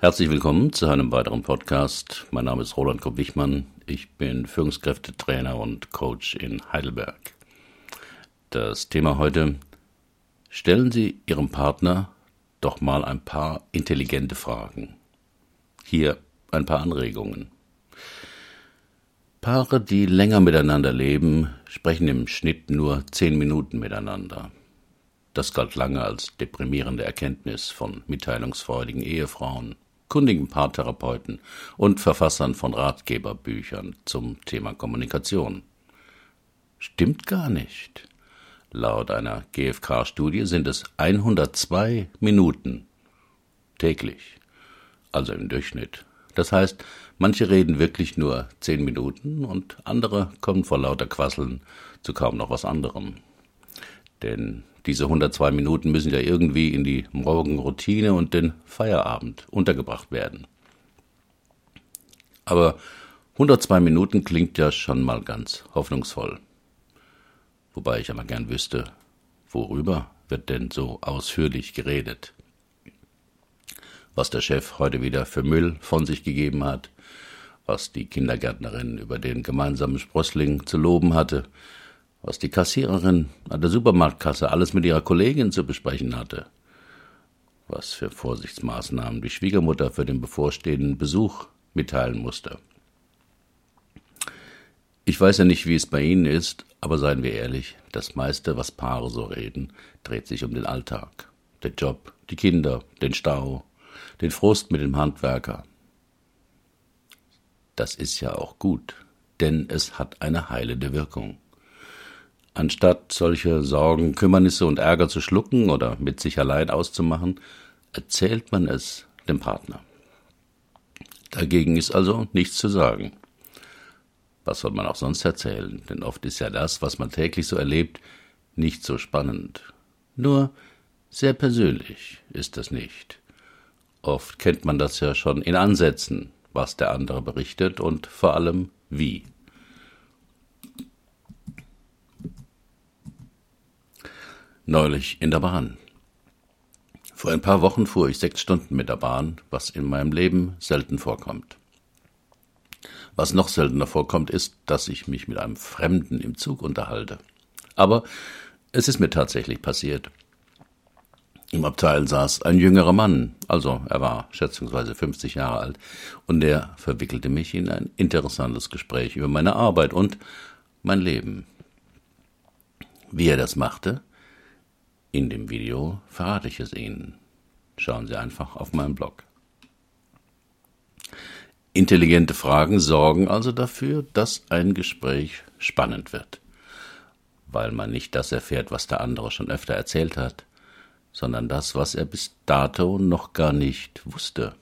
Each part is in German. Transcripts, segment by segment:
Herzlich willkommen zu einem weiteren Podcast. Mein Name ist Roland Kopp-Wichmann. Ich bin Führungskräftetrainer und Coach in Heidelberg. Das Thema heute: Stellen Sie Ihrem Partner doch mal ein paar intelligente Fragen. Hier ein paar Anregungen. Paare, die länger miteinander leben, sprechen im Schnitt nur zehn Minuten miteinander. Das galt lange als deprimierende Erkenntnis von mitteilungsfreudigen Ehefrauen kundigen Paartherapeuten und Verfassern von Ratgeberbüchern zum Thema Kommunikation. Stimmt gar nicht. Laut einer GfK-Studie sind es 102 Minuten täglich, also im Durchschnitt. Das heißt, manche reden wirklich nur zehn Minuten und andere kommen vor lauter Quasseln zu kaum noch was anderem. Denn diese 102 Minuten müssen ja irgendwie in die Morgenroutine und den Feierabend untergebracht werden. Aber 102 Minuten klingt ja schon mal ganz hoffnungsvoll. Wobei ich aber gern wüsste, worüber wird denn so ausführlich geredet? Was der Chef heute wieder für Müll von sich gegeben hat, was die Kindergärtnerin über den gemeinsamen Sprössling zu loben hatte, was die Kassiererin an der Supermarktkasse alles mit ihrer Kollegin zu besprechen hatte, was für Vorsichtsmaßnahmen die Schwiegermutter für den bevorstehenden Besuch mitteilen musste. Ich weiß ja nicht, wie es bei Ihnen ist, aber seien wir ehrlich, das meiste, was Paare so reden, dreht sich um den Alltag, den Job, die Kinder, den Stau, den Frust mit dem Handwerker. Das ist ja auch gut, denn es hat eine heilende Wirkung. Anstatt solche Sorgen, Kümmernisse und Ärger zu schlucken oder mit sich allein auszumachen, erzählt man es dem Partner. Dagegen ist also nichts zu sagen. Was soll man auch sonst erzählen? Denn oft ist ja das, was man täglich so erlebt, nicht so spannend. Nur sehr persönlich ist das nicht. Oft kennt man das ja schon in Ansätzen, was der andere berichtet und vor allem wie. Neulich in der Bahn. Vor ein paar Wochen fuhr ich sechs Stunden mit der Bahn, was in meinem Leben selten vorkommt. Was noch seltener vorkommt, ist, dass ich mich mit einem Fremden im Zug unterhalte. Aber es ist mir tatsächlich passiert. Im Abteil saß ein jüngerer Mann, also er war schätzungsweise 50 Jahre alt, und er verwickelte mich in ein interessantes Gespräch über meine Arbeit und mein Leben. Wie er das machte, in dem Video verrate ich es Ihnen. Schauen Sie einfach auf meinen Blog. Intelligente Fragen sorgen also dafür, dass ein Gespräch spannend wird, weil man nicht das erfährt, was der andere schon öfter erzählt hat, sondern das, was er bis dato noch gar nicht wusste.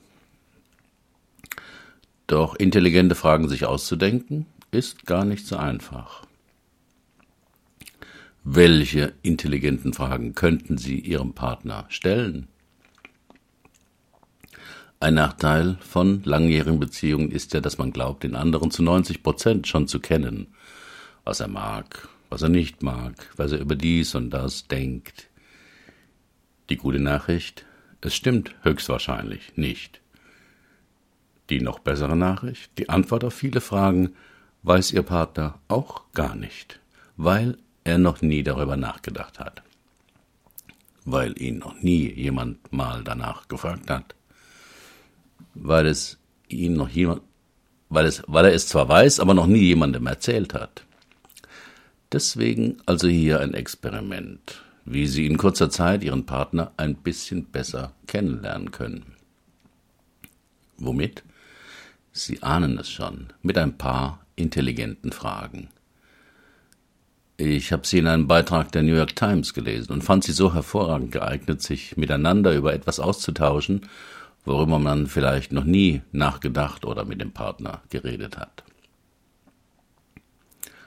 Doch intelligente Fragen sich auszudenken, ist gar nicht so einfach. Welche intelligenten Fragen könnten Sie Ihrem Partner stellen? Ein Nachteil von langjährigen Beziehungen ist ja, dass man glaubt, den anderen zu 90 Prozent schon zu kennen. Was er mag, was er nicht mag, was er über dies und das denkt. Die gute Nachricht, es stimmt höchstwahrscheinlich nicht. Die noch bessere Nachricht, die Antwort auf viele Fragen weiß Ihr Partner auch gar nicht, weil er noch nie darüber nachgedacht hat, weil ihn noch nie jemand mal danach gefragt hat, weil es ihn noch jemand, weil es, weil er es zwar weiß, aber noch nie jemandem erzählt hat. Deswegen also hier ein Experiment, wie Sie in kurzer Zeit Ihren Partner ein bisschen besser kennenlernen können. Womit? Sie ahnen es schon, mit ein paar intelligenten Fragen. Ich habe sie in einem Beitrag der New York Times gelesen und fand sie so hervorragend geeignet, sich miteinander über etwas auszutauschen, worüber man vielleicht noch nie nachgedacht oder mit dem Partner geredet hat.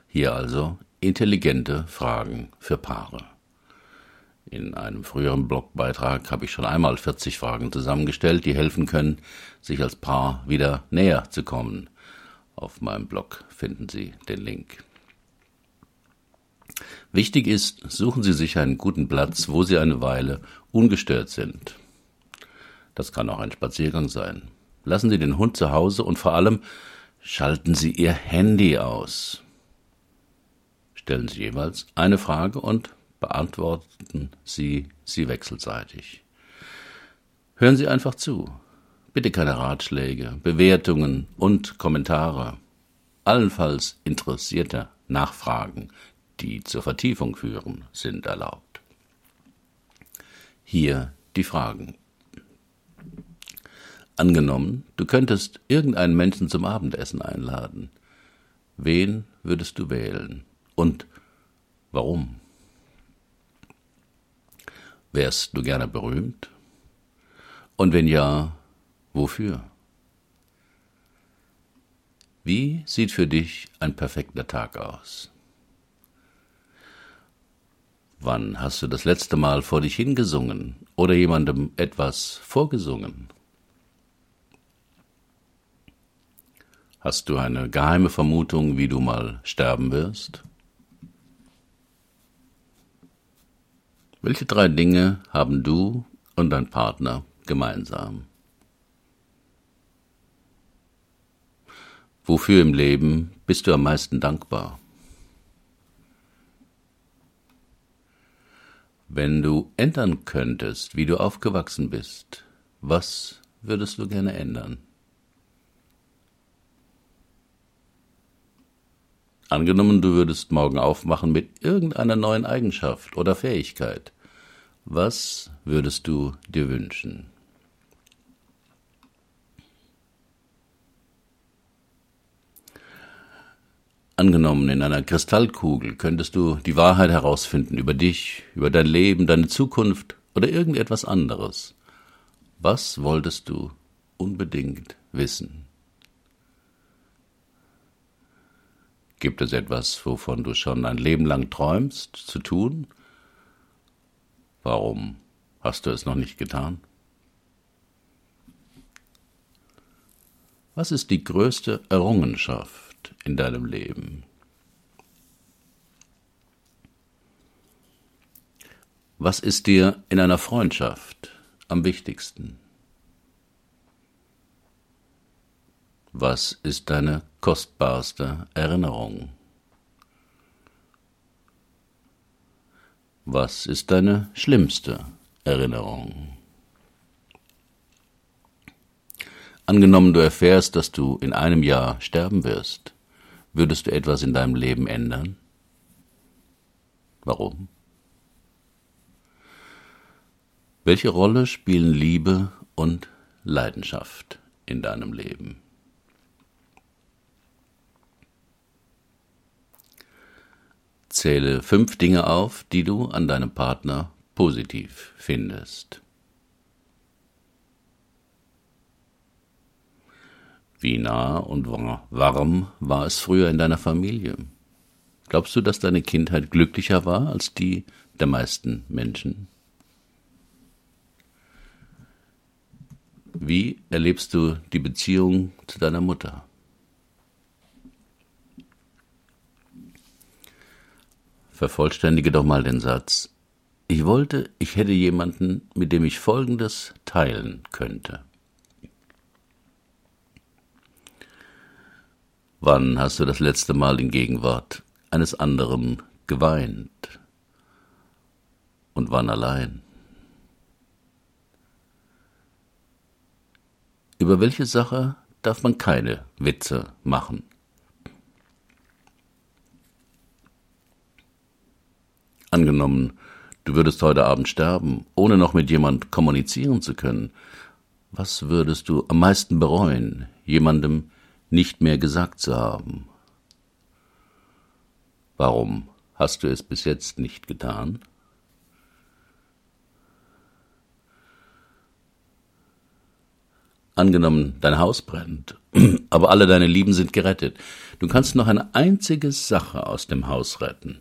Hier also intelligente Fragen für Paare. In einem früheren Blogbeitrag habe ich schon einmal 40 Fragen zusammengestellt, die helfen können, sich als Paar wieder näher zu kommen. Auf meinem Blog finden Sie den Link. Wichtig ist, suchen Sie sich einen guten Platz, wo Sie eine Weile ungestört sind. Das kann auch ein Spaziergang sein. Lassen Sie den Hund zu Hause und vor allem schalten Sie Ihr Handy aus. Stellen Sie jeweils eine Frage und beantworten Sie sie wechselseitig. Hören Sie einfach zu. Bitte keine Ratschläge, Bewertungen und Kommentare. Allenfalls interessierte Nachfragen, die zur Vertiefung führen, sind erlaubt. Hier die Fragen. Angenommen, du könntest irgendeinen Menschen zum Abendessen einladen. Wen würdest du wählen? Und warum? Wärst du gerne berühmt? Und wenn ja, wofür? Wie sieht für dich ein perfekter Tag aus? Wann hast du das letzte Mal vor dich hingesungen oder jemandem etwas vorgesungen? Hast du eine geheime Vermutung, wie du mal sterben wirst? Welche drei Dinge haben du und dein Partner gemeinsam? Wofür im Leben bist du am meisten dankbar? Wenn du ändern könntest, wie du aufgewachsen bist, was würdest du gerne ändern? Angenommen, du würdest morgen aufmachen mit irgendeiner neuen Eigenschaft oder Fähigkeit. Was würdest du dir wünschen? Angenommen, in einer Kristallkugel könntest du die Wahrheit herausfinden über dich, über dein Leben, deine Zukunft oder irgendetwas anderes. Was wolltest du unbedingt wissen? Gibt es etwas, wovon du schon ein Leben lang träumst zu tun? Warum hast du es noch nicht getan? Was ist die größte Errungenschaft in deinem Leben? Was ist dir in einer Freundschaft am wichtigsten? Was ist deine kostbarste Erinnerung? Was ist deine schlimmste Erinnerung? Angenommen, du erfährst, dass du in einem Jahr sterben wirst, würdest du etwas in deinem Leben ändern? Warum? Welche Rolle spielen Liebe und Leidenschaft in deinem Leben? Zähle fünf Dinge auf, die du an deinem Partner positiv findest. Wie nah und warm war es früher in deiner Familie? Glaubst du, dass deine Kindheit glücklicher war als die der meisten Menschen? Wie erlebst du die Beziehung zu deiner Mutter? Vervollständige doch mal den Satz. Ich wollte, ich hätte jemanden, mit dem ich Folgendes teilen könnte. Wann hast du das letzte Mal in Gegenwart eines anderen geweint? Und wann allein? Über welche Sache darf man keine Witze machen? Angenommen, du würdest heute Abend sterben, ohne noch mit jemand kommunizieren zu können. Was würdest du am meisten bereuen, jemandem nicht mehr gesagt zu haben? Warum hast du es bis jetzt nicht getan? Angenommen, dein Haus brennt, aber alle deine Lieben sind gerettet. Du kannst noch eine einzige Sache aus dem Haus retten.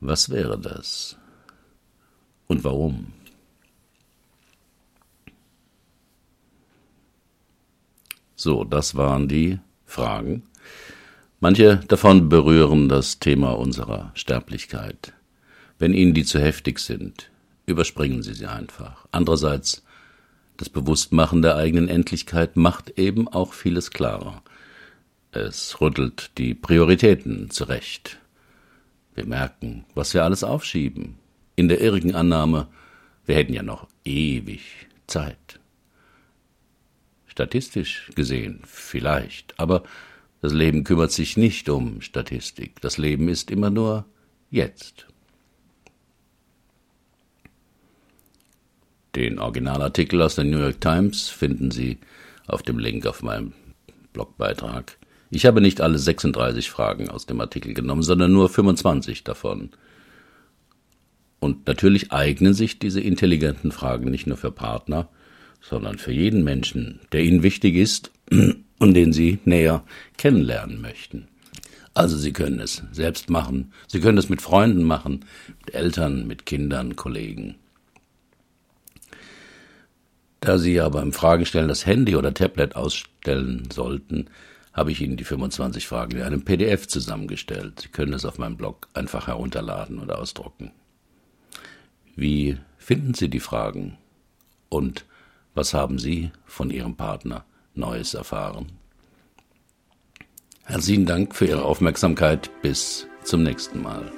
Was wäre das? Und warum? So, das waren die Fragen. Manche davon berühren das Thema unserer Sterblichkeit. Wenn Ihnen die zu heftig sind, überspringen Sie sie einfach. Andererseits Das Bewusstmachen der eigenen Endlichkeit macht eben auch vieles klarer. Es rüttelt die Prioritäten zurecht. Wir merken, was wir alles aufschieben, in der irrigen Annahme, wir hätten ja noch ewig Zeit. Statistisch gesehen vielleicht, aber das Leben kümmert sich nicht um Statistik. Das Leben ist immer nur jetzt. Den Originalartikel aus der New York Times finden Sie auf dem Link auf meinem Blogbeitrag. Ich habe nicht alle 36 Fragen aus dem Artikel genommen, sondern nur 25 davon. Und natürlich eignen sich diese intelligenten Fragen nicht nur für Partner, sondern für jeden Menschen, der ihnen wichtig ist und den sie näher kennenlernen möchten. Also Sie können es selbst machen, Sie können es mit Freunden machen, mit Eltern, mit Kindern, Kollegen. Da Sie ja beim Fragenstellen das Handy oder Tablet ausstellen sollten, habe ich Ihnen die 25 Fragen in einem PDF zusammengestellt. Sie können es auf meinem Blog einfach herunterladen oder ausdrucken. Wie finden Sie die Fragen? Und was haben Sie von Ihrem Partner Neues erfahren? Herzlichen Dank für Ihre Aufmerksamkeit. Bis zum nächsten Mal.